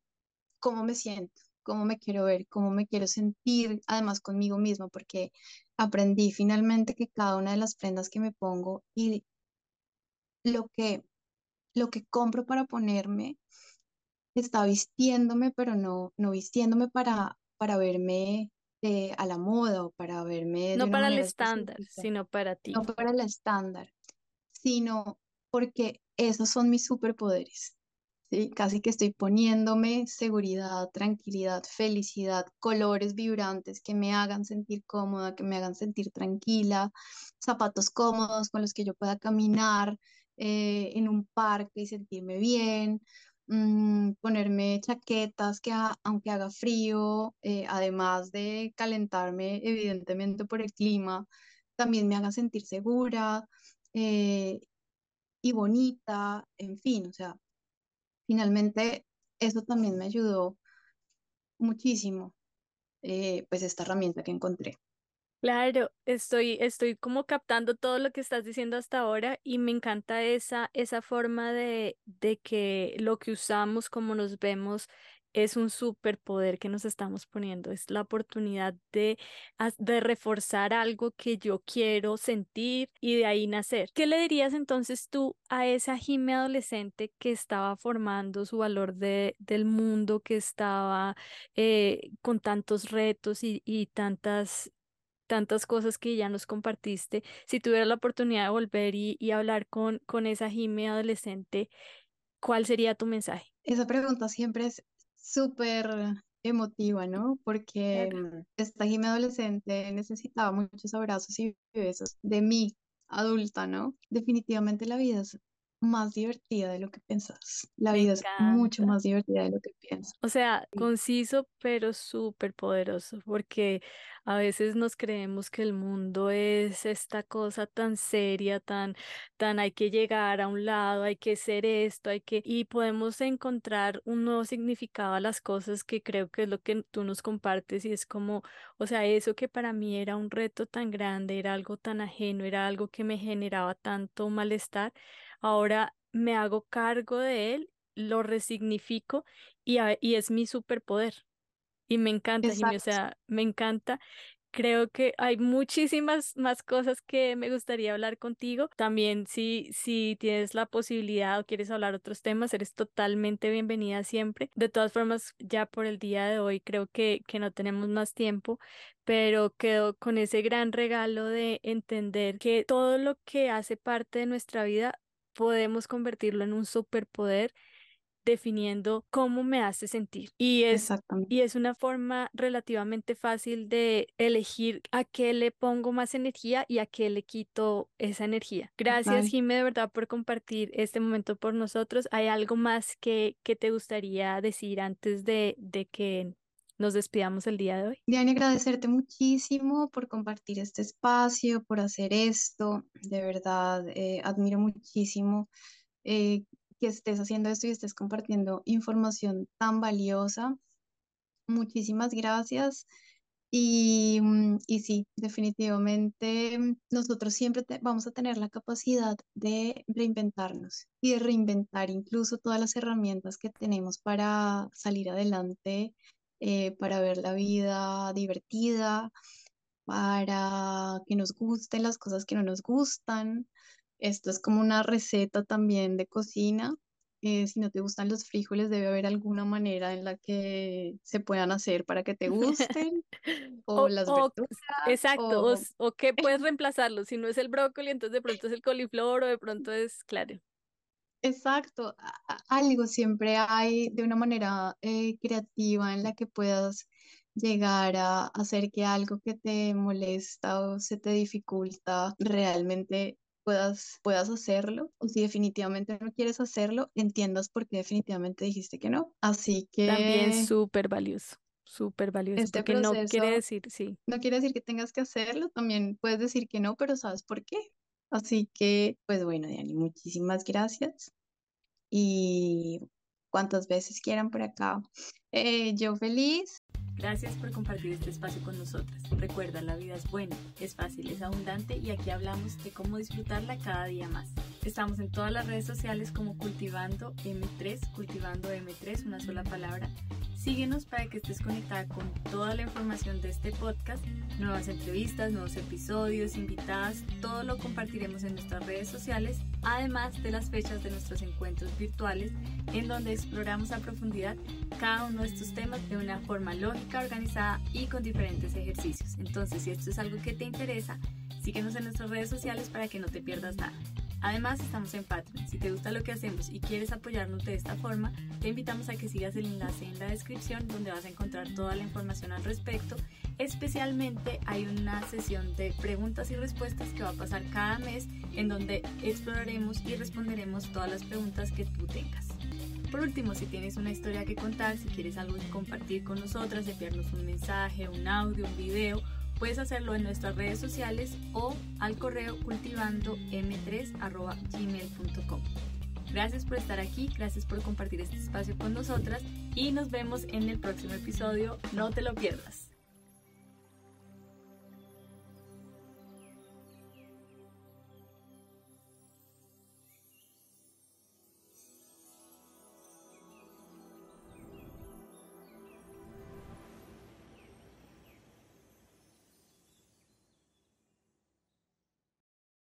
cómo me siento cómo me quiero ver, cómo me quiero sentir, además conmigo misma, porque aprendí finalmente que cada una de las prendas que me pongo y lo que, lo que compro para ponerme está vistiéndome, pero no, no vistiéndome para, para verme eh, a la moda o para verme... no para el estándar, sino para ti. No para el estándar, sino porque esos son mis superpoderes. ¿sí? Casi que estoy poniéndome seguridad, tranquilidad, felicidad, colores vibrantes que me hagan sentir cómoda, que me hagan sentir tranquila, zapatos cómodos con los que yo pueda caminar eh, en un parque y sentirme bien. Mm, ponerme chaquetas que aunque haga frío, eh, además de calentarme evidentemente por el clima, también me haga sentir segura eh, y bonita, en fin, o sea, finalmente eso también me ayudó muchísimo, pues esta herramienta que encontré. Claro, estoy, estoy como captando todo lo que estás diciendo hasta ahora y me encanta esa, esa forma de, de que lo que usamos, como nos vemos, es un superpoder que nos estamos poniendo, es la oportunidad de, de reforzar algo que yo quiero sentir y de ahí nacer. ¿Qué le dirías entonces tú a esa Jime adolescente que estaba formando su valor de, del mundo, que estaba eh, con tantos retos y, y tantas tantas cosas que ya nos compartiste, si tuviera la oportunidad de volver y, y hablar con, con esa Jime adolescente, ¿cuál sería tu mensaje? Esa pregunta siempre es súper emotiva, ¿no? Porque esta Jimmy adolescente necesitaba muchos abrazos y besos de mí, adulta, ¿no? Definitivamente la vida es más divertida de lo que pensás. La vida es mucho más divertida de lo que piensas. O sea, conciso pero súper poderoso, porque a veces nos creemos que el mundo es esta cosa tan seria, tan, tan hay que llegar a un lado, hay que ser esto, hay que, y podemos encontrar un nuevo significado a las cosas que creo que es lo que tú nos compartes y es como, o sea, eso que para mí era un reto tan grande, era algo tan ajeno, era algo que me generaba tanto malestar Ahora me hago cargo de él, lo resignifico y, y es mi superpoder. Y me encanta, Jimmy, o sea, me encanta. Creo que hay muchísimas más cosas que me gustaría hablar contigo. También si, si tienes la posibilidad o quieres hablar otros temas, eres totalmente bienvenida siempre. De todas formas, ya por el día de hoy creo que, que no tenemos más tiempo, pero quedo con ese gran regalo de entender que todo lo que hace parte de nuestra vida podemos convertirlo en un superpoder definiendo cómo me hace sentir. Y es, y es una forma relativamente fácil de elegir a qué le pongo más energía y a qué le quito esa energía. Gracias, Jimé, de verdad, por compartir este momento por nosotros. ¿Hay algo más que, que te gustaría decir antes de, de que nos despidamos el día de hoy. Diane, agradecerte muchísimo por compartir este espacio, por hacer esto. De verdad, eh, admiro muchísimo eh, que estés haciendo esto y estés compartiendo información tan valiosa. Muchísimas gracias. Y, mm, y sí, definitivamente mm, nosotros siempre vamos a tener la capacidad de reinventarnos y de reinventar incluso todas las herramientas que tenemos para salir adelante eh, para ver la vida divertida, para que nos gusten las cosas que no nos gustan. Esto es como una receta también de cocina. Eh, si no te gustan los frijoles, debe haber alguna manera en la que se puedan hacer para que te gusten. o, las verduras. Exacto, o, o que puedes reemplazarlo. Si no es el brócoli, entonces de pronto es el coliflor o de pronto es, claro. Exacto, algo siempre hay de una manera eh, creativa en la que puedas llegar a hacer que algo que te molesta o se te dificulta realmente puedas, puedas hacerlo. O si definitivamente no quieres hacerlo, entiendas por qué definitivamente dijiste que no. Así que... También súper valioso súper valioso, este porque no quiere decir, sí. No quiere decir que tengas que hacerlo, también puedes decir que no, pero sabes por qué. Así que, pues bueno, Diani, muchísimas gracias y cuantas veces quieran por acá. Eh, yo feliz. Gracias por compartir este espacio con nosotras. Recuerda, la vida es buena, es fácil, es abundante y aquí hablamos de cómo disfrutarla cada día más. Estamos en todas las redes sociales como Cultivando M3, Cultivando M3, una sola palabra. Síguenos para que estés conectada con toda la información de este podcast, nuevas entrevistas, nuevos episodios, invitadas, todo lo compartiremos en nuestras redes sociales, además de las fechas de nuestros encuentros virtuales, en donde exploramos a profundidad cada uno de estos temas de una forma lógica, organizada y con diferentes ejercicios. Entonces, si esto es algo que te interesa, síguenos en nuestras redes sociales para que no te pierdas nada. Además, estamos en Patreon. Si te gusta lo que hacemos y quieres apoyarnos de esta forma, te invitamos a que sigas el enlace en la descripción donde vas a encontrar toda la información al respecto. Especialmente hay una sesión de preguntas y respuestas que va a pasar cada mes en donde exploraremos y responderemos todas las preguntas que tú tengas. Por último, si tienes una historia que contar, si quieres algo que compartir con nosotras, enviarnos un mensaje, un audio, un video, Puedes hacerlo en nuestras redes sociales o al correo cultivando m3.gmail.com. Gracias por estar aquí, gracias por compartir este espacio con nosotras y nos vemos en el próximo episodio. No te lo pierdas.